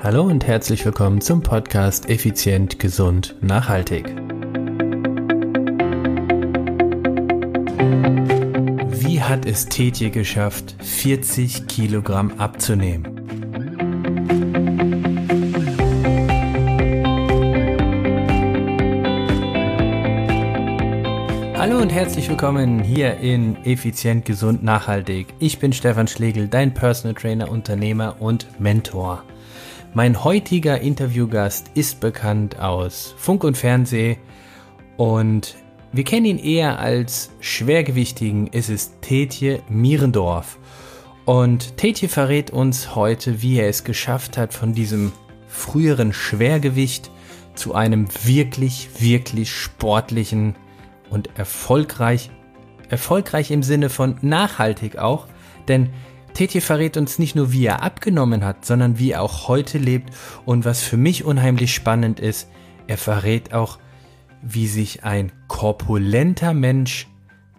Hallo und herzlich willkommen zum Podcast Effizient, Gesund, Nachhaltig. Wie hat es Tetje geschafft, 40 Kilogramm abzunehmen? Hallo und herzlich willkommen hier in Effizient, Gesund, Nachhaltig. Ich bin Stefan Schlegel, dein Personal Trainer, Unternehmer und Mentor. Mein heutiger Interviewgast ist bekannt aus Funk und Fernseh und wir kennen ihn eher als Schwergewichtigen. Es ist Tetje Mierendorf. Und Tetje verrät uns heute, wie er es geschafft hat, von diesem früheren Schwergewicht zu einem wirklich, wirklich sportlichen und erfolgreich, erfolgreich im Sinne von nachhaltig auch, denn Tetje verrät uns nicht nur, wie er abgenommen hat, sondern wie er auch heute lebt. Und was für mich unheimlich spannend ist, er verrät auch, wie sich ein korpulenter Mensch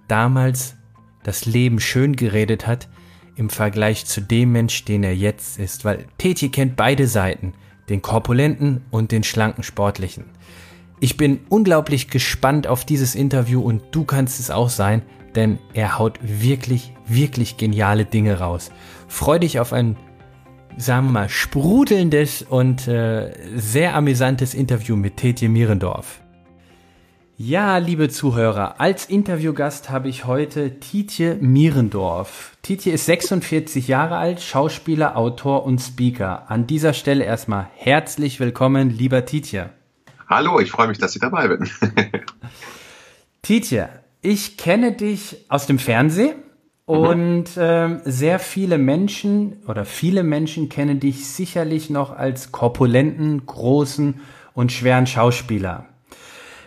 damals das Leben schön geredet hat im Vergleich zu dem Mensch, den er jetzt ist. Weil Tetje kennt beide Seiten, den korpulenten und den schlanken Sportlichen. Ich bin unglaublich gespannt auf dieses Interview und du kannst es auch sein denn er haut wirklich, wirklich geniale Dinge raus. Freu dich auf ein, sagen wir mal, sprudelndes und äh, sehr amüsantes Interview mit Tetje Mierendorf. Ja, liebe Zuhörer, als Interviewgast habe ich heute Tietje Mierendorf. Tietje ist 46 Jahre alt, Schauspieler, Autor und Speaker. An dieser Stelle erstmal herzlich willkommen, lieber Tietje. Hallo, ich freue mich, dass ich dabei bin. Tietje, ich kenne dich aus dem Fernsehen und mhm. ähm, sehr viele Menschen oder viele Menschen kennen dich sicherlich noch als korpulenten, großen und schweren Schauspieler.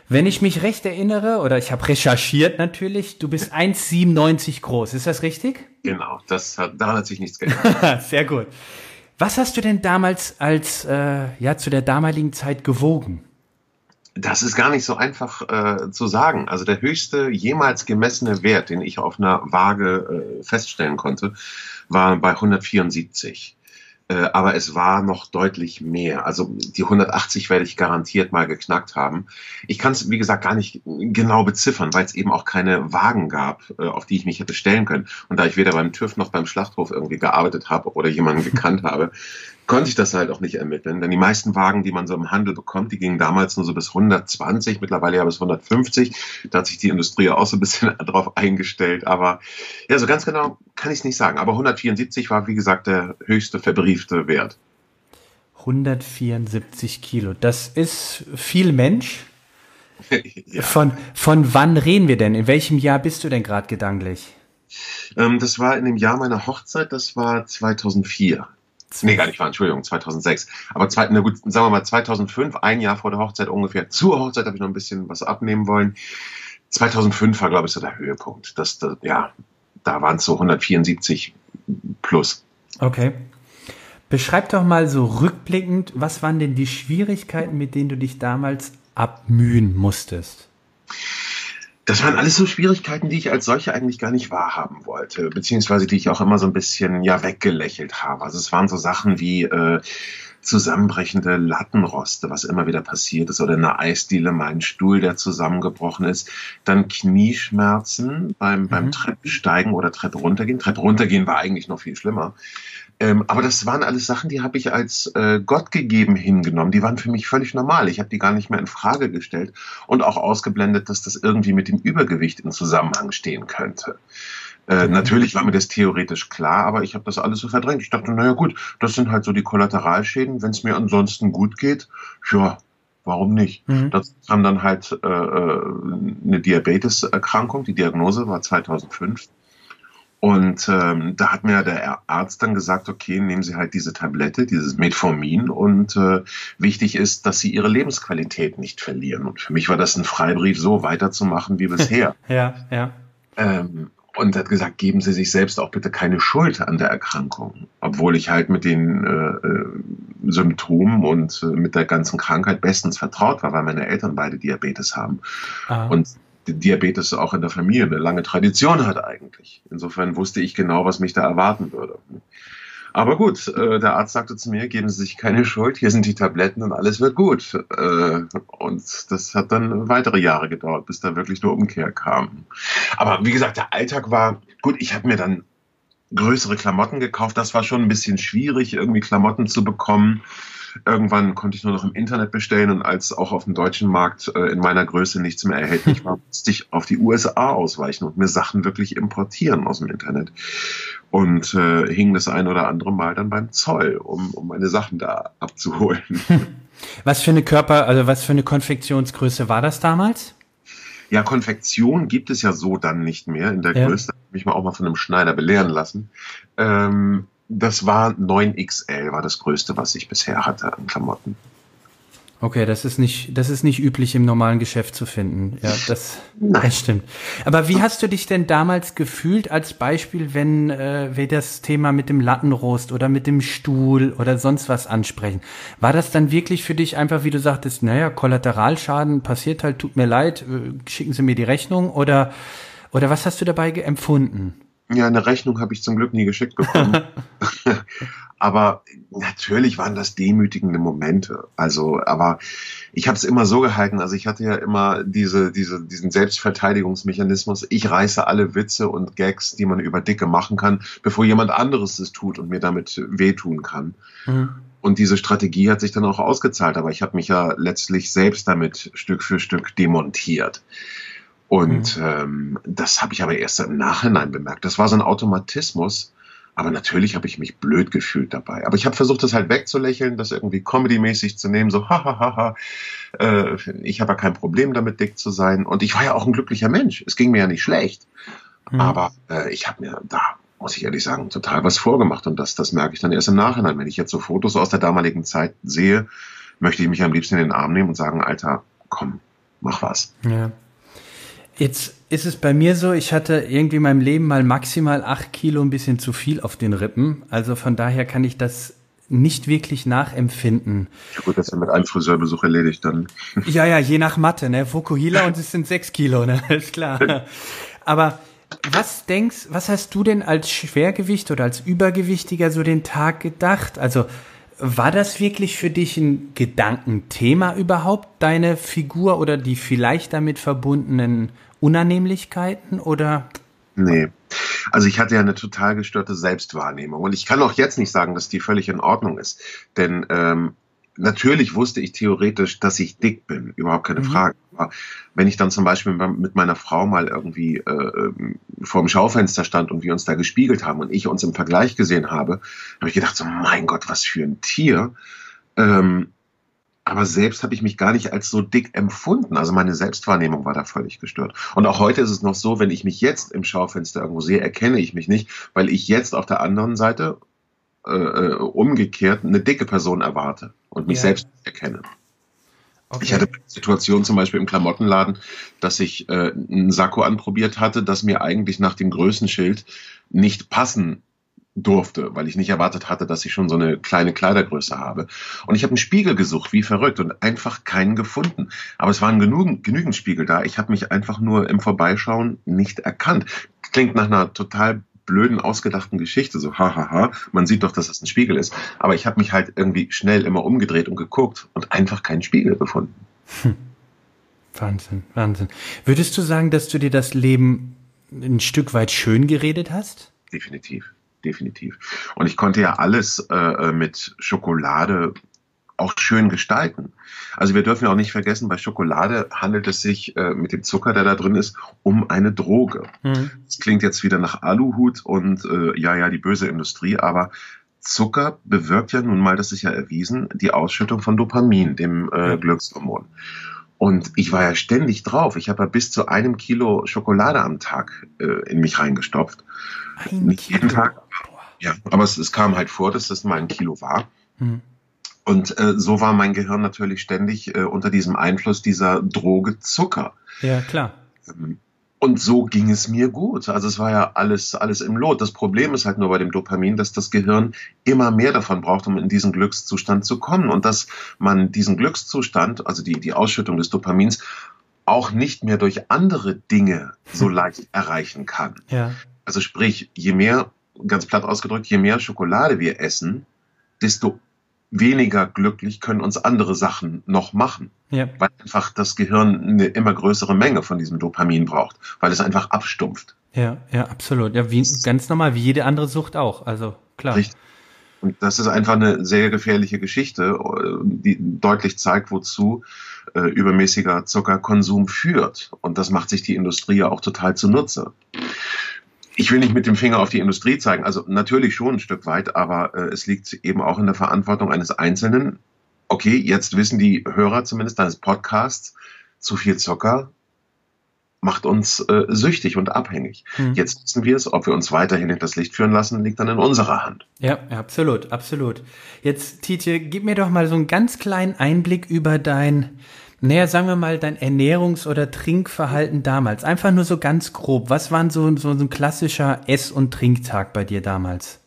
Wenn ich mich recht erinnere, oder ich habe recherchiert natürlich, du bist 1,97 groß, ist das richtig? Genau, das hat, daran hat sich nichts geändert. Sehr gut. Was hast du denn damals als, äh, ja, zu der damaligen Zeit gewogen? Das ist gar nicht so einfach äh, zu sagen. Also der höchste jemals gemessene Wert, den ich auf einer Waage äh, feststellen konnte, war bei 174. Äh, aber es war noch deutlich mehr. Also die 180 werde ich garantiert mal geknackt haben. Ich kann es, wie gesagt, gar nicht genau beziffern, weil es eben auch keine Wagen gab, äh, auf die ich mich hätte stellen können. Und da ich weder beim TÜV noch beim Schlachthof irgendwie gearbeitet habe oder jemanden gekannt habe, konnte ich das halt auch nicht ermitteln. Denn die meisten Wagen, die man so im Handel bekommt, die gingen damals nur so bis 120, mittlerweile ja bis 150. Da hat sich die Industrie auch so ein bisschen drauf eingestellt. Aber ja, so ganz genau kann ich es nicht sagen. Aber 174 war, wie gesagt, der höchste verbriefte Wert. 174 Kilo. Das ist viel Mensch. ja. von, von wann reden wir denn? In welchem Jahr bist du denn gerade gedanklich? Ähm, das war in dem Jahr meiner Hochzeit, das war 2004. Nee, gar nicht wahr, Entschuldigung, 2006. Aber zwei, na gut, sagen wir mal 2005, ein Jahr vor der Hochzeit ungefähr. Zur Hochzeit habe ich noch ein bisschen was abnehmen wollen. 2005 war, glaube ich, so der Höhepunkt. Das, das ja, da waren es so 174 plus. Okay. Beschreib doch mal so rückblickend, was waren denn die Schwierigkeiten, mit denen du dich damals abmühen musstest? Das waren alles so Schwierigkeiten, die ich als solche eigentlich gar nicht wahrhaben wollte, beziehungsweise die ich auch immer so ein bisschen ja weggelächelt habe. Also es waren so Sachen wie äh, zusammenbrechende Lattenroste, was immer wieder passiert ist, oder eine Eisdiele, mein Stuhl, der zusammengebrochen ist, dann Knieschmerzen beim, mhm. beim Treppensteigen oder Treppe runtergehen. Treppe runtergehen war eigentlich noch viel schlimmer. Ähm, aber das waren alles Sachen, die habe ich als äh, Gott gegeben hingenommen. Die waren für mich völlig normal. Ich habe die gar nicht mehr in Frage gestellt und auch ausgeblendet, dass das irgendwie mit dem Übergewicht in Zusammenhang stehen könnte. Äh, mhm. Natürlich war mir das theoretisch klar, aber ich habe das alles so verdrängt. Ich dachte, naja gut, das sind halt so die Kollateralschäden. Wenn es mir ansonsten gut geht, ja, warum nicht? Mhm. Das kam dann halt äh, äh eine Diabeteserkrankung. Die Diagnose war 2005. Und ähm, da hat mir der Arzt dann gesagt, okay, nehmen Sie halt diese Tablette, dieses Metformin und äh, wichtig ist, dass Sie Ihre Lebensqualität nicht verlieren. Und für mich war das ein Freibrief, so weiterzumachen wie bisher. ja, ja. Ähm, und hat gesagt, geben Sie sich selbst auch bitte keine Schuld an der Erkrankung, obwohl ich halt mit den äh, äh Symptomen und äh, mit der ganzen Krankheit bestens vertraut war, weil meine Eltern beide Diabetes haben. Ah. Und Diabetes auch in der Familie eine lange Tradition hat eigentlich. Insofern wusste ich genau, was mich da erwarten würde. Aber gut, äh, der Arzt sagte zu mir, geben Sie sich keine Schuld, hier sind die Tabletten und alles wird gut. Äh, und das hat dann weitere Jahre gedauert, bis da wirklich eine Umkehr kam. Aber wie gesagt, der Alltag war gut. Ich habe mir dann größere Klamotten gekauft. Das war schon ein bisschen schwierig, irgendwie Klamotten zu bekommen. Irgendwann konnte ich nur noch im Internet bestellen und als auch auf dem deutschen Markt äh, in meiner Größe nichts mehr erhältlich war, musste ich auf die USA ausweichen und mir Sachen wirklich importieren aus dem Internet. Und äh, hing das ein oder andere Mal dann beim Zoll, um, um meine Sachen da abzuholen. Was für eine Körper, also was für eine Konfektionsgröße war das damals? Ja, Konfektion gibt es ja so dann nicht mehr in der ja. Größe. Habe ich mal auch mal von einem Schneider belehren lassen. Ähm, das war 9XL, war das größte, was ich bisher hatte an Klamotten. Okay, das ist nicht, das ist nicht üblich im normalen Geschäft zu finden. Ja, das, das stimmt. Aber wie hast du dich denn damals gefühlt als Beispiel, wenn äh, wir das Thema mit dem Lattenrost oder mit dem Stuhl oder sonst was ansprechen? War das dann wirklich für dich einfach, wie du sagtest, naja, Kollateralschaden passiert halt, tut mir leid, äh, schicken Sie mir die Rechnung oder, oder was hast du dabei empfunden? Ja, eine Rechnung habe ich zum Glück nie geschickt bekommen. aber natürlich waren das demütigende Momente. Also, aber ich habe es immer so gehalten. Also ich hatte ja immer diese, diese, diesen Selbstverteidigungsmechanismus. Ich reiße alle Witze und Gags, die man über Dicke machen kann, bevor jemand anderes es tut und mir damit wehtun kann. Mhm. Und diese Strategie hat sich dann auch ausgezahlt. Aber ich habe mich ja letztlich selbst damit Stück für Stück demontiert. Und mhm. ähm, das habe ich aber erst im Nachhinein bemerkt. Das war so ein Automatismus. Aber natürlich habe ich mich blöd gefühlt dabei. Aber ich habe versucht, das halt wegzulächeln, das irgendwie comedy-mäßig zu nehmen, so hahaha. äh, ich habe ja kein Problem damit, dick zu sein. Und ich war ja auch ein glücklicher Mensch. Es ging mir ja nicht schlecht. Mhm. Aber äh, ich habe mir da, muss ich ehrlich sagen, total was vorgemacht. Und das, das merke ich dann erst im Nachhinein. Wenn ich jetzt so Fotos aus der damaligen Zeit sehe, möchte ich mich am liebsten in den Arm nehmen und sagen, Alter, komm, mach was. Ja. Jetzt ist es bei mir so, ich hatte irgendwie in meinem Leben mal maximal acht Kilo ein bisschen zu viel auf den Rippen. Also von daher kann ich das nicht wirklich nachempfinden. Gut, das ist ja mit einem Friseurbesuch erledigt dann. Ja, ja, je nach Mathe, ne? Vokuhila und es sind sechs Kilo, ne? Ist klar. Aber was denkst, was hast du denn als Schwergewicht oder als Übergewichtiger so den Tag gedacht? Also war das wirklich für dich ein Gedankenthema überhaupt, deine Figur oder die vielleicht damit verbundenen Unannehmlichkeiten oder? Nee. Also ich hatte ja eine total gestörte Selbstwahrnehmung und ich kann auch jetzt nicht sagen, dass die völlig in Ordnung ist, denn ähm, natürlich wusste ich theoretisch, dass ich dick bin, überhaupt keine mhm. Frage. Aber wenn ich dann zum Beispiel mit meiner Frau mal irgendwie äh, ähm, vor dem Schaufenster stand und wir uns da gespiegelt haben und ich uns im Vergleich gesehen habe, habe ich gedacht, so mein Gott, was für ein Tier. Ähm, aber selbst habe ich mich gar nicht als so dick empfunden. Also meine Selbstwahrnehmung war da völlig gestört. Und auch heute ist es noch so, wenn ich mich jetzt im Schaufenster irgendwo sehe, erkenne ich mich nicht, weil ich jetzt auf der anderen Seite äh, äh umgekehrt eine dicke Person erwarte und mich ja. selbst erkenne. Okay. Ich hatte eine Situation zum Beispiel im Klamottenladen, dass ich äh, einen Sakko anprobiert hatte, das mir eigentlich nach dem Größenschild nicht passen durfte, weil ich nicht erwartet hatte, dass ich schon so eine kleine Kleidergröße habe. Und ich habe einen Spiegel gesucht, wie verrückt, und einfach keinen gefunden. Aber es waren genügend, genügend Spiegel da. Ich habe mich einfach nur im Vorbeischauen nicht erkannt. Klingt nach einer total blöden, ausgedachten Geschichte, so hahaha, man sieht doch, dass es ein Spiegel ist. Aber ich habe mich halt irgendwie schnell immer umgedreht und geguckt und einfach keinen Spiegel gefunden. Hm. Wahnsinn, Wahnsinn. Würdest du sagen, dass du dir das Leben ein Stück weit schön geredet hast? Definitiv, definitiv. Und ich konnte ja alles äh, mit Schokolade auch schön gestalten. Also wir dürfen ja auch nicht vergessen, bei Schokolade handelt es sich äh, mit dem Zucker, der da drin ist, um eine Droge. Mhm. Das klingt jetzt wieder nach Aluhut und äh, ja, ja, die böse Industrie, aber Zucker bewirkt ja nun mal, das ist ja erwiesen, die Ausschüttung von Dopamin, dem äh, Glückshormon. Und ich war ja ständig drauf. Ich habe ja bis zu einem Kilo Schokolade am Tag äh, in mich reingestopft. Ein Nicht Kilo. jeden Tag. Ja, aber es, es, kam halt vor, dass das mal ein Kilo war. Mhm. Und äh, so war mein Gehirn natürlich ständig äh, unter diesem Einfluss dieser Droge Zucker. Ja, klar. Ähm, und so ging es mir gut. Also es war ja alles, alles im Lot. Das Problem ist halt nur bei dem Dopamin, dass das Gehirn immer mehr davon braucht, um in diesen Glückszustand zu kommen. Und dass man diesen Glückszustand, also die, die Ausschüttung des Dopamins, auch nicht mehr durch andere Dinge so leicht erreichen kann. Ja. Also sprich, je mehr ganz platt ausgedrückt, je mehr Schokolade wir essen, desto weniger glücklich können uns andere Sachen noch machen. Ja. Weil einfach das Gehirn eine immer größere Menge von diesem Dopamin braucht, weil es einfach abstumpft. Ja, ja, absolut. Ja, wie, ganz normal, wie jede andere Sucht auch. Also klar. Richtig. Und das ist einfach eine sehr gefährliche Geschichte, die deutlich zeigt, wozu äh, übermäßiger Zuckerkonsum führt. Und das macht sich die Industrie ja auch total zunutze ich will nicht mit dem Finger auf die Industrie zeigen, also natürlich schon ein Stück weit, aber äh, es liegt eben auch in der Verantwortung eines Einzelnen. Okay, jetzt wissen die Hörer zumindest deines Podcasts, zu viel Zucker macht uns äh, süchtig und abhängig. Mhm. Jetzt wissen wir es, ob wir uns weiterhin in das Licht führen lassen, liegt dann in unserer Hand. Ja, absolut, absolut. Jetzt, Tietje, gib mir doch mal so einen ganz kleinen Einblick über dein naja, sagen wir mal, dein Ernährungs- oder Trinkverhalten damals. Einfach nur so ganz grob. Was war so, so, ein klassischer Ess- und Trinktag bei dir damals?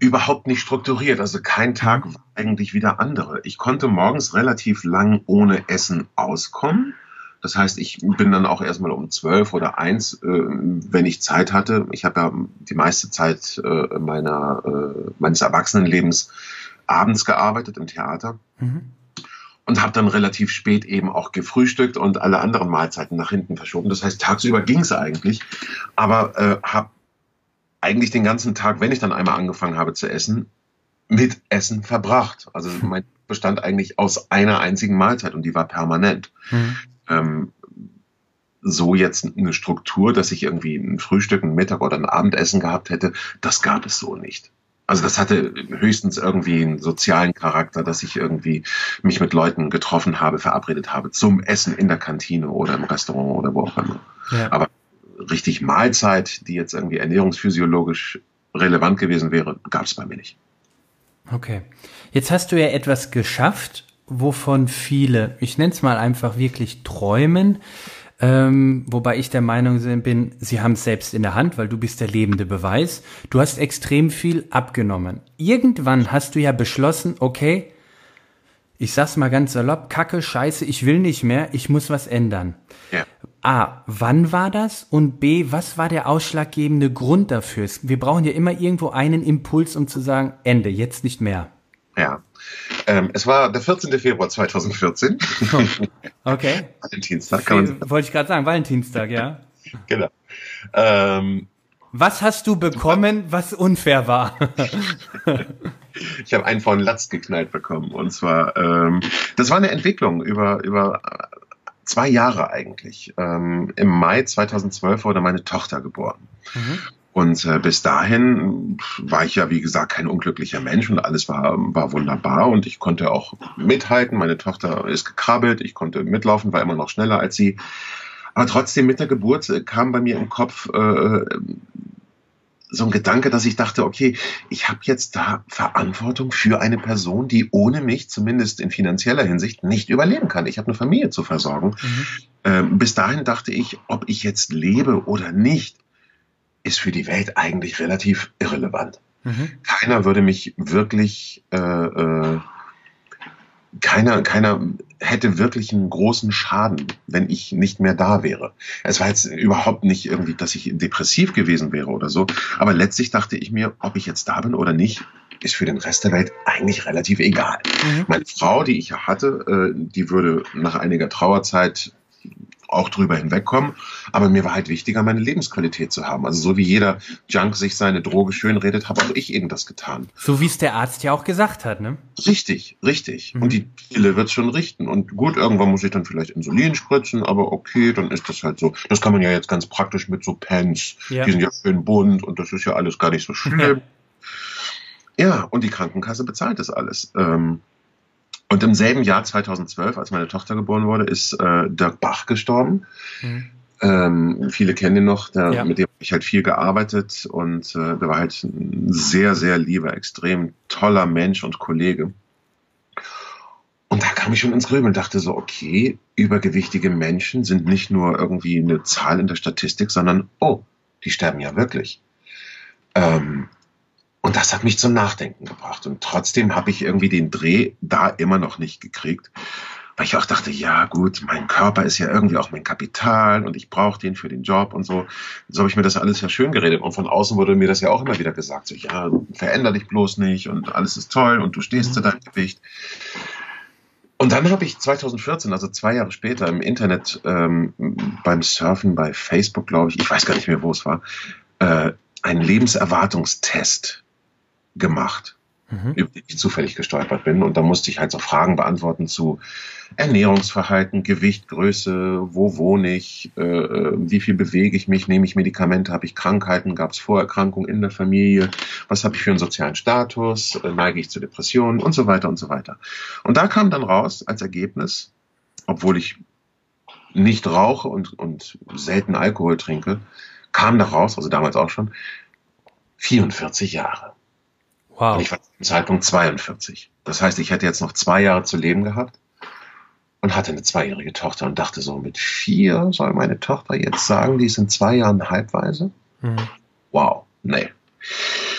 Überhaupt nicht strukturiert. Also kein Tag war eigentlich wie der andere. Ich konnte morgens relativ lang ohne Essen auskommen. Das heißt, ich bin dann auch erstmal um zwölf oder eins, äh, wenn ich Zeit hatte. Ich habe ja die meiste Zeit äh, meiner, äh, meines Erwachsenenlebens abends gearbeitet im Theater. Mhm und habe dann relativ spät eben auch gefrühstückt und alle anderen Mahlzeiten nach hinten verschoben. Das heißt, tagsüber ging es eigentlich, aber äh, habe eigentlich den ganzen Tag, wenn ich dann einmal angefangen habe zu essen, mit Essen verbracht. Also mein bestand eigentlich aus einer einzigen Mahlzeit und die war permanent. Mhm. Ähm, so jetzt eine Struktur, dass ich irgendwie ein Frühstück, ein Mittag oder ein Abendessen gehabt hätte, das gab es so nicht. Also das hatte höchstens irgendwie einen sozialen Charakter, dass ich irgendwie mich mit Leuten getroffen habe, verabredet habe zum Essen in der Kantine oder im Restaurant oder wo auch immer. Ja. Aber richtig Mahlzeit, die jetzt irgendwie ernährungsphysiologisch relevant gewesen wäre, gab es bei mir nicht. Okay. Jetzt hast du ja etwas geschafft, wovon viele, ich nenne es mal einfach wirklich träumen, ähm, wobei ich der Meinung bin, sie haben es selbst in der Hand, weil du bist der lebende Beweis. Du hast extrem viel abgenommen. Irgendwann hast du ja beschlossen, okay, ich sag's mal ganz salopp, Kacke, Scheiße, ich will nicht mehr, ich muss was ändern. Ja. A, wann war das? Und B, was war der ausschlaggebende Grund dafür? Wir brauchen ja immer irgendwo einen Impuls, um zu sagen, Ende, jetzt nicht mehr. Ja. Ähm, es war der 14. Februar 2014. Okay. Valentinstag. Kann man Wollte ich gerade sagen, Valentinstag, ja. genau. Ähm, was hast du bekommen, was unfair war? ich habe einen von Latz geknallt bekommen. Und zwar, ähm, das war eine Entwicklung über, über zwei Jahre eigentlich. Ähm, Im Mai 2012 wurde meine Tochter geboren. Mhm. Und äh, bis dahin war ich ja, wie gesagt, kein unglücklicher Mensch und alles war, war wunderbar und ich konnte auch mithalten. Meine Tochter ist gekrabbelt, ich konnte mitlaufen, war immer noch schneller als sie. Aber trotzdem mit der Geburt äh, kam bei mir im Kopf äh, so ein Gedanke, dass ich dachte, okay, ich habe jetzt da Verantwortung für eine Person, die ohne mich, zumindest in finanzieller Hinsicht, nicht überleben kann. Ich habe eine Familie zu versorgen. Mhm. Ähm, bis dahin dachte ich, ob ich jetzt lebe oder nicht, ist für die Welt eigentlich relativ irrelevant. Mhm. Keiner würde mich wirklich, äh, äh, keiner, keiner hätte wirklich einen großen Schaden, wenn ich nicht mehr da wäre. Es war jetzt überhaupt nicht irgendwie, dass ich depressiv gewesen wäre oder so, aber letztlich dachte ich mir, ob ich jetzt da bin oder nicht, ist für den Rest der Welt eigentlich relativ egal. Mhm. Meine Frau, die ich ja hatte, äh, die würde nach einiger Trauerzeit auch drüber hinwegkommen. Aber mir war halt wichtiger, meine Lebensqualität zu haben. Also so wie jeder Junk sich seine Droge schön redet, habe auch ich eben das getan. So wie es der Arzt ja auch gesagt hat, ne? Richtig, richtig. Mhm. Und die Pille wird schon richten. Und gut, irgendwann muss ich dann vielleicht Insulin spritzen, aber okay, dann ist das halt so. Das kann man ja jetzt ganz praktisch mit so Pens. Ja. Die sind ja schön bunt und das ist ja alles gar nicht so schlimm. ja, und die Krankenkasse bezahlt das alles. Ähm, und im selben Jahr 2012, als meine Tochter geboren wurde, ist äh, Dirk Bach gestorben. Mhm. Ähm, viele kennen ihn noch, der, ja. mit dem habe ich halt viel gearbeitet und äh, der war halt ein sehr, sehr lieber, extrem toller Mensch und Kollege. Und da kam ich schon ins Grübeln und dachte so, okay, übergewichtige Menschen sind nicht nur irgendwie eine Zahl in der Statistik, sondern, oh, die sterben ja wirklich. Ähm, und das hat mich zum Nachdenken gebracht. Und trotzdem habe ich irgendwie den Dreh da immer noch nicht gekriegt. weil ich auch dachte, ja gut, mein Körper ist ja irgendwie auch mein Kapital und ich brauche den für den Job und so. So habe ich mir das alles ja schön geredet und von außen wurde mir das ja auch immer wieder gesagt, so ja, veränder dich bloß nicht und alles ist toll und du stehst mhm. zu deinem Gewicht. Und dann habe ich 2014, also zwei Jahre später, im Internet ähm, beim Surfen bei Facebook, glaube ich, ich weiß gar nicht mehr, wo es war, äh, einen Lebenserwartungstest gemacht mhm. über die ich zufällig gestolpert bin. Und da musste ich halt so Fragen beantworten zu Ernährungsverhalten, Gewicht, Größe, wo wohne ich, äh, wie viel bewege ich mich, nehme ich Medikamente, habe ich Krankheiten, gab es Vorerkrankungen in der Familie, was habe ich für einen sozialen Status, äh, neige ich zu Depressionen und so weiter und so weiter. Und da kam dann raus als Ergebnis, obwohl ich nicht rauche und, und selten Alkohol trinke, kam da raus, also damals auch schon, 44 Jahre. Wow. Und ich war zum Zeitpunkt 42. Das heißt, ich hätte jetzt noch zwei Jahre zu leben gehabt und hatte eine zweijährige Tochter und dachte so, mit vier soll meine Tochter jetzt sagen, die ist in zwei Jahren halbweise? Mhm. Wow, nee.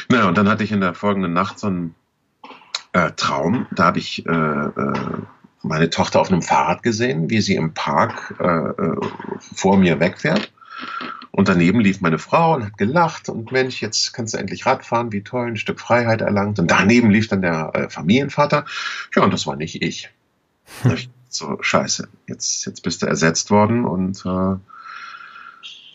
Naja, und dann hatte ich in der folgenden Nacht so einen äh, Traum. Da habe ich äh, äh, meine Tochter auf einem Fahrrad gesehen, wie sie im Park äh, äh vor mir wegfährt. Und daneben lief meine Frau und hat gelacht und Mensch, jetzt kannst du endlich Radfahren, wie toll, ein Stück Freiheit erlangt. Und daneben lief dann der äh, Familienvater. Ja, und das war nicht ich. Hm. So, scheiße, jetzt, jetzt bist du ersetzt worden und äh,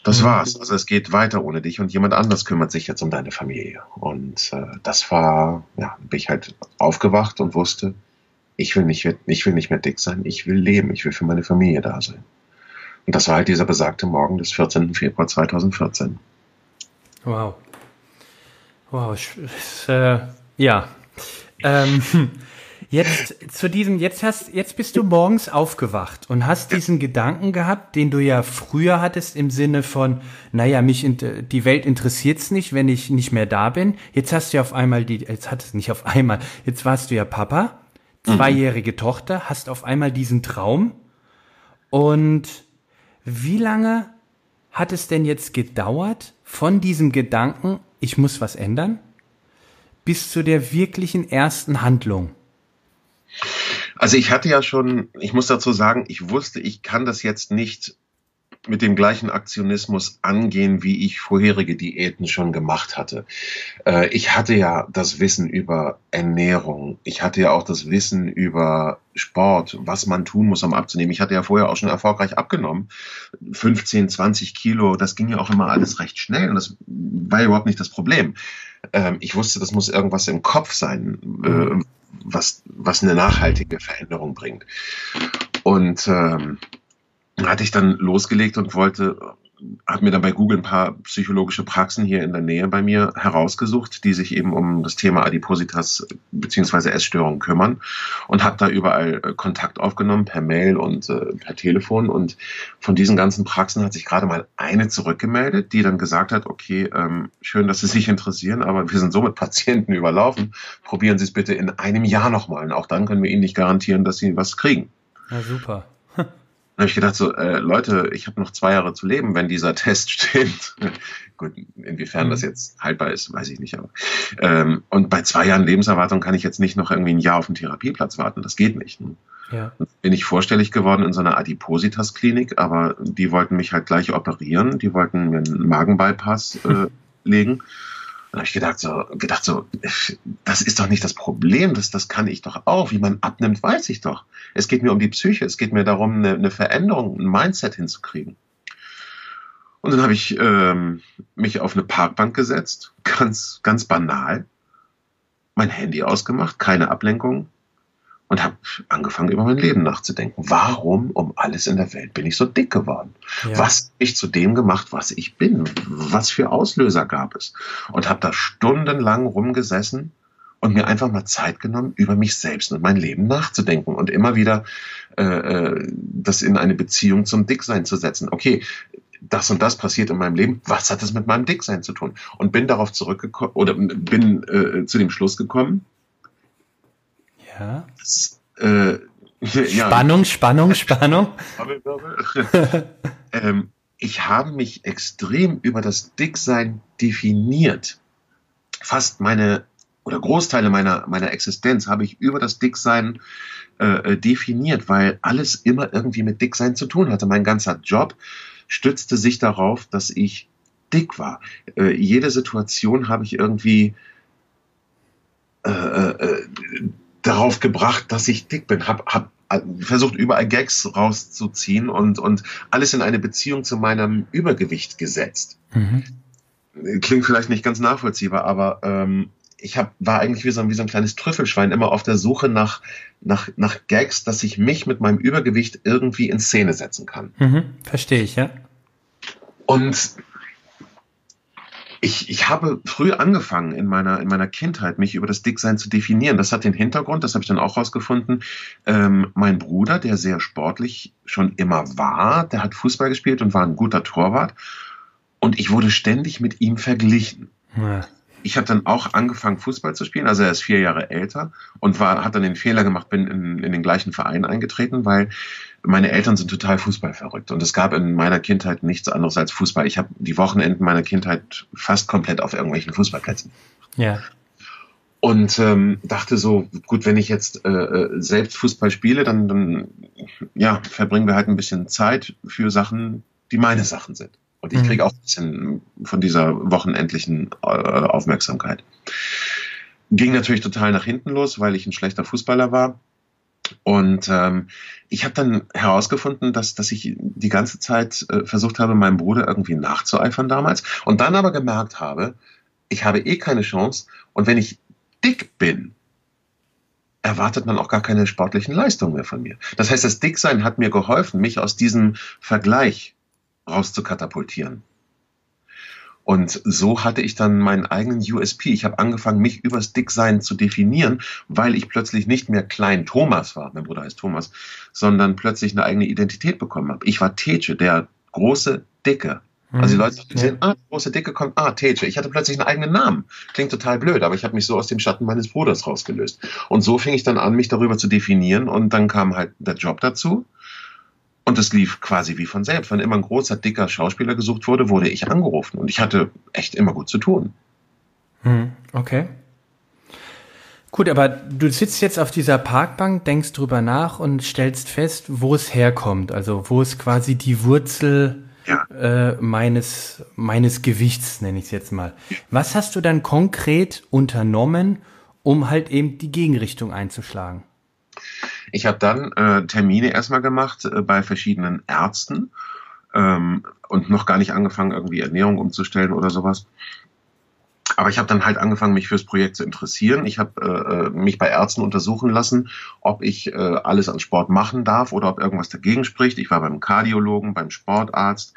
das war's. Also es geht weiter ohne dich und jemand anders kümmert sich jetzt um deine Familie. Und äh, das war, ja, bin ich halt aufgewacht und wusste, ich will nicht, ich will nicht mehr dick sein, ich will leben, ich will für meine Familie da sein. Und das war halt dieser besagte Morgen des 14. Februar 2014. Wow. Wow. Äh, ja. Ähm, jetzt zu diesem, jetzt hast, jetzt bist du morgens aufgewacht und hast diesen Gedanken gehabt, den du ja früher hattest im Sinne von, naja, mich, die Welt interessiert's nicht, wenn ich nicht mehr da bin. Jetzt hast du ja auf einmal die, jetzt hattest du nicht auf einmal, jetzt warst du ja Papa, mhm. zweijährige mhm. Tochter, hast auf einmal diesen Traum und wie lange hat es denn jetzt gedauert von diesem Gedanken, ich muss was ändern, bis zu der wirklichen ersten Handlung? Also ich hatte ja schon, ich muss dazu sagen, ich wusste, ich kann das jetzt nicht mit dem gleichen Aktionismus angehen, wie ich vorherige Diäten schon gemacht hatte. Äh, ich hatte ja das Wissen über Ernährung. Ich hatte ja auch das Wissen über Sport, was man tun muss, um abzunehmen. Ich hatte ja vorher auch schon erfolgreich abgenommen. 15, 20 Kilo, das ging ja auch immer alles recht schnell und das war ja überhaupt nicht das Problem. Ähm, ich wusste, das muss irgendwas im Kopf sein, äh, was, was eine nachhaltige Veränderung bringt. Und ähm, hatte ich dann losgelegt und wollte, habe mir dann bei Google ein paar psychologische Praxen hier in der Nähe bei mir herausgesucht, die sich eben um das Thema Adipositas beziehungsweise Essstörungen kümmern und habe da überall äh, Kontakt aufgenommen per Mail und äh, per Telefon und von diesen ganzen Praxen hat sich gerade mal eine zurückgemeldet, die dann gesagt hat, okay, ähm, schön, dass Sie sich interessieren, aber wir sind so mit Patienten überlaufen, probieren Sie es bitte in einem Jahr nochmal und auch dann können wir Ihnen nicht garantieren, dass Sie was kriegen. Ja, super habe ich gedacht, so, äh, Leute, ich habe noch zwei Jahre zu leben, wenn dieser Test stimmt. Gut, inwiefern das mhm. jetzt haltbar ist, weiß ich nicht. Aber ähm, und bei zwei Jahren Lebenserwartung kann ich jetzt nicht noch irgendwie ein Jahr auf den Therapieplatz warten. Das geht nicht. Ne? Ja. Bin ich vorstellig geworden in so einer Adipositas-Klinik, aber die wollten mich halt gleich operieren. Die wollten mir einen Magenbypass äh, legen. Dann habe ich gedacht so, gedacht so, das ist doch nicht das Problem, das, das kann ich doch auch. Wie man abnimmt, weiß ich doch. Es geht mir um die Psyche, es geht mir darum, eine, eine Veränderung, ein Mindset hinzukriegen. Und dann habe ich ähm, mich auf eine Parkbank gesetzt, ganz, ganz banal, mein Handy ausgemacht, keine Ablenkung, und habe angefangen, über mein Leben nachzudenken. Warum um alles in der Welt bin ich so dick geworden? Ja. Was habe ich zu dem gemacht, was ich bin? Was für Auslöser gab es? Und habe da stundenlang rumgesessen und mir einfach mal Zeit genommen, über mich selbst und mein Leben nachzudenken und immer wieder äh, äh das in eine Beziehung zum Dicksein zu setzen. Okay, das und das passiert in meinem Leben, was hat das mit meinem Dicksein zu tun? Und bin darauf zurückgekommen oder bin äh, zu dem Schluss gekommen, ja. Das, äh, ja. Spannung, Spannung, Spannung. ähm, ich habe mich extrem über das Dicksein definiert. Fast meine oder Großteile meiner, meiner Existenz habe ich über das Dicksein äh, äh, definiert, weil alles immer irgendwie mit Dicksein zu tun hatte. Mein ganzer Job stützte sich darauf, dass ich dick war. Äh, jede Situation habe ich irgendwie äh, äh, darauf gebracht, dass ich dick bin. Hab, hab versucht überall Gags rauszuziehen und, und alles in eine Beziehung zu meinem Übergewicht gesetzt. Mhm. Klingt vielleicht nicht ganz nachvollziehbar, aber ähm, ich hab, war eigentlich wie so, wie so ein kleines Trüffelschwein immer auf der Suche nach, nach, nach Gags, dass ich mich mit meinem Übergewicht irgendwie in Szene setzen kann. Mhm, verstehe ich, ja. Und ich, ich habe früh angefangen in meiner, in meiner Kindheit, mich über das Dicksein zu definieren. Das hat den Hintergrund, das habe ich dann auch rausgefunden. Ähm, mein Bruder, der sehr sportlich schon immer war, der hat Fußball gespielt und war ein guter Torwart. Und ich wurde ständig mit ihm verglichen. Ja ich habe dann auch angefangen, Fußball zu spielen. Also er ist vier Jahre älter und war, hat dann den Fehler gemacht, bin in, in den gleichen Verein eingetreten, weil meine Eltern sind total Fußball verrückt. Und es gab in meiner Kindheit nichts anderes als Fußball. Ich habe die Wochenenden meiner Kindheit fast komplett auf irgendwelchen Fußballplätzen. Ja. Und ähm, dachte so, gut, wenn ich jetzt äh, äh selbst Fußball spiele, dann, dann ja, verbringen wir halt ein bisschen Zeit für Sachen, die meine Sachen sind. Und ich mhm. kriege auch ein bisschen von dieser wochenendlichen äh, Aufmerksamkeit. Ging natürlich total nach hinten los, weil ich ein schlechter Fußballer war. Und ähm, ich habe dann herausgefunden, dass, dass ich die ganze Zeit äh, versucht habe, meinem Bruder irgendwie nachzueifern damals. Und dann aber gemerkt habe, ich habe eh keine Chance. Und wenn ich dick bin, erwartet man auch gar keine sportlichen Leistungen mehr von mir. Das heißt, das Dicksein hat mir geholfen, mich aus diesem Vergleich rauszukatapultieren. Und so hatte ich dann meinen eigenen USP. Ich habe angefangen, mich übers Dicksein zu definieren, weil ich plötzlich nicht mehr Klein Thomas war, mein Bruder heißt Thomas, sondern plötzlich eine eigene Identität bekommen habe. Ich war Teche, der große Dicke. Also die mhm. Leute sehen, ah, große Dicke kommt, ah, Teche. Ich hatte plötzlich einen eigenen Namen. Klingt total blöd, aber ich habe mich so aus dem Schatten meines Bruders rausgelöst. Und so fing ich dann an, mich darüber zu definieren und dann kam halt der Job dazu. Und es lief quasi wie von selbst. Wenn immer ein großer, dicker Schauspieler gesucht wurde, wurde ich angerufen. Und ich hatte echt immer gut zu tun. Hm, okay. Gut, aber du sitzt jetzt auf dieser Parkbank, denkst drüber nach und stellst fest, wo es herkommt. Also wo es quasi die Wurzel ja. äh, meines, meines Gewichts, nenne ich es jetzt mal. Was hast du dann konkret unternommen, um halt eben die Gegenrichtung einzuschlagen? Ich habe dann äh, Termine erstmal gemacht äh, bei verschiedenen Ärzten ähm, und noch gar nicht angefangen, irgendwie Ernährung umzustellen oder sowas. Aber ich habe dann halt angefangen, mich fürs Projekt zu interessieren. Ich habe äh, äh, mich bei Ärzten untersuchen lassen, ob ich äh, alles an Sport machen darf oder ob irgendwas dagegen spricht. Ich war beim Kardiologen, beim Sportarzt,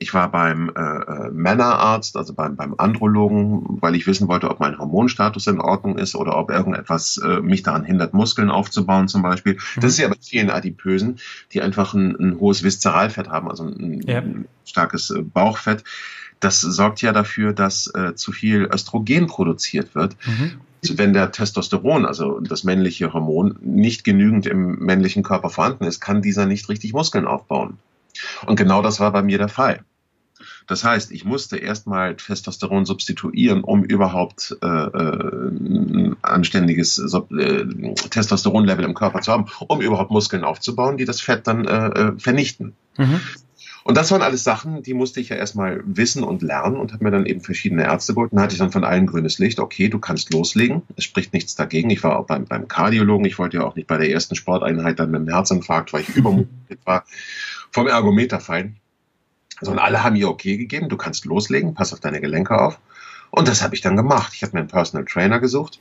ich war beim äh, äh, Männerarzt, also beim, beim Andrologen, weil ich wissen wollte, ob mein Hormonstatus in Ordnung ist oder ob irgendetwas äh, mich daran hindert, Muskeln aufzubauen zum Beispiel. Mhm. Das ist ja bei vielen Adipösen, die einfach ein, ein hohes Viszeralfett haben, also ein, ja. ein starkes äh, Bauchfett. Das sorgt ja dafür, dass äh, zu viel Östrogen produziert wird. Mhm wenn der Testosteron, also das männliche Hormon, nicht genügend im männlichen Körper vorhanden ist, kann dieser nicht richtig Muskeln aufbauen. Und genau das war bei mir der Fall. Das heißt, ich musste erstmal Testosteron substituieren, um überhaupt äh, äh ein anständiges äh, Testosteronlevel im Körper zu haben, um überhaupt Muskeln aufzubauen, die das Fett dann äh, äh, vernichten. Mhm. Und das waren alles Sachen, die musste ich ja erstmal wissen und lernen und habe mir dann eben verschiedene Ärzte geholt. Und hatte ich dann von allen grünes Licht. Okay, du kannst loslegen. Es spricht nichts dagegen. Ich war auch beim, beim Kardiologen. Ich wollte ja auch nicht bei der ersten Sporteinheit dann mit einem Herzinfarkt, weil ich übermotiviert war, vom Ergometer fallen. Sondern alle haben ihr okay gegeben. Du kannst loslegen. Pass auf deine Gelenke auf. Und das habe ich dann gemacht. Ich habe mir einen Personal Trainer gesucht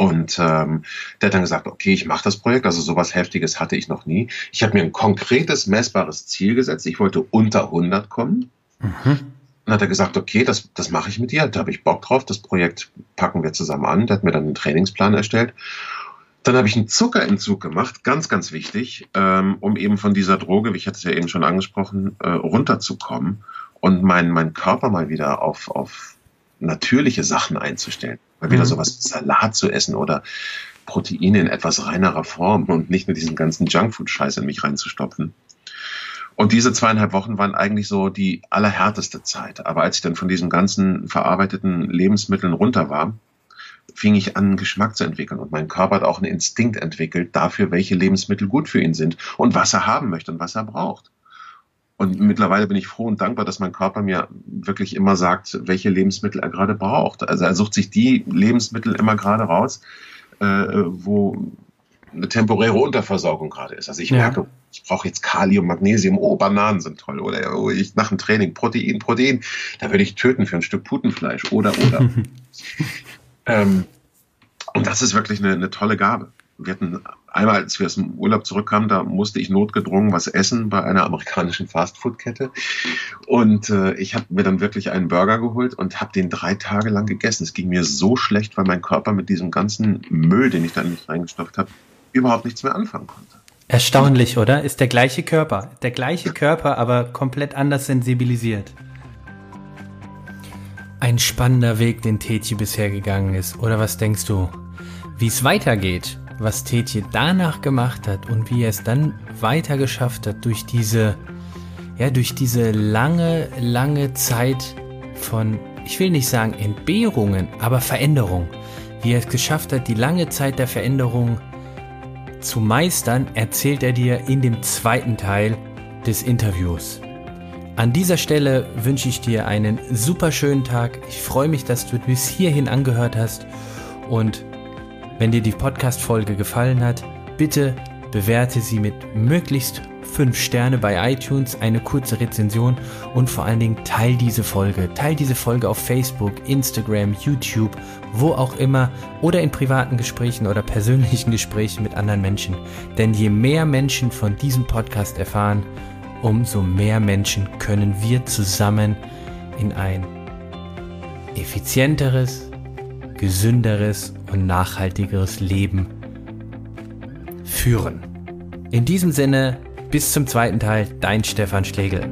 und ähm, der hat dann gesagt, okay, ich mache das Projekt. Also sowas Heftiges hatte ich noch nie. Ich habe mir ein konkretes, messbares Ziel gesetzt. Ich wollte unter 100 kommen. Mhm. Dann hat er gesagt, okay, das, das mache ich mit dir. Da habe ich Bock drauf. Das Projekt packen wir zusammen an. Der hat mir dann einen Trainingsplan erstellt. Dann habe ich einen Zuckerentzug gemacht, ganz, ganz wichtig, ähm, um eben von dieser Droge, wie ich hatte es ja eben schon angesprochen, äh, runterzukommen und meinen mein Körper mal wieder auf, auf natürliche Sachen einzustellen. Mal wieder mhm. sowas Salat zu essen oder Proteine in etwas reinerer Form und nicht nur diesen ganzen Junkfood-Scheiß in mich reinzustopfen. Und diese zweieinhalb Wochen waren eigentlich so die allerhärteste Zeit. Aber als ich dann von diesen ganzen verarbeiteten Lebensmitteln runter war, fing ich an, einen Geschmack zu entwickeln. Und mein Körper hat auch einen Instinkt entwickelt dafür, welche Lebensmittel gut für ihn sind und was er haben möchte und was er braucht. Und mittlerweile bin ich froh und dankbar, dass mein Körper mir wirklich immer sagt, welche Lebensmittel er gerade braucht. Also er sucht sich die Lebensmittel immer gerade raus, äh, wo eine temporäre Unterversorgung gerade ist. Also ich ja. merke, ich brauche jetzt Kalium, Magnesium, oh, Bananen sind toll. Oder oh, ich nach dem Training, Protein, Protein, da würde ich töten für ein Stück Putenfleisch. Oder, oder. ähm, und das ist wirklich eine, eine tolle Gabe. Wir hatten einmal, als wir aus dem Urlaub zurückkamen, da musste ich notgedrungen was essen bei einer amerikanischen Fastfood-Kette. Und äh, ich habe mir dann wirklich einen Burger geholt und habe den drei Tage lang gegessen. Es ging mir so schlecht, weil mein Körper mit diesem ganzen Müll, den ich da nicht reingestopft habe, überhaupt nichts mehr anfangen konnte. Erstaunlich, oder? Ist der gleiche Körper. Der gleiche Körper, aber komplett anders sensibilisiert. Ein spannender Weg, den Tetje bisher gegangen ist. Oder was denkst du? Wie es weitergeht, was Tetje danach gemacht hat und wie er es dann weiter geschafft hat durch diese, ja, durch diese lange, lange Zeit von, ich will nicht sagen Entbehrungen, aber Veränderung. Wie er es geschafft hat, die lange Zeit der Veränderung zu meistern, erzählt er dir in dem zweiten Teil des Interviews. An dieser Stelle wünsche ich dir einen super schönen Tag. Ich freue mich, dass du bis hierhin angehört hast. Und wenn dir die Podcast-Folge gefallen hat, bitte bewerte sie mit möglichst 5 Sterne bei iTunes, eine kurze Rezension und vor allen Dingen teil diese Folge. Teil diese Folge auf Facebook, Instagram, YouTube, wo auch immer oder in privaten Gesprächen oder persönlichen Gesprächen mit anderen Menschen. Denn je mehr Menschen von diesem Podcast erfahren, umso mehr Menschen können wir zusammen in ein effizienteres, gesünderes und nachhaltigeres Leben führen. In diesem Sinne, bis zum zweiten Teil, dein Stefan Schlegel.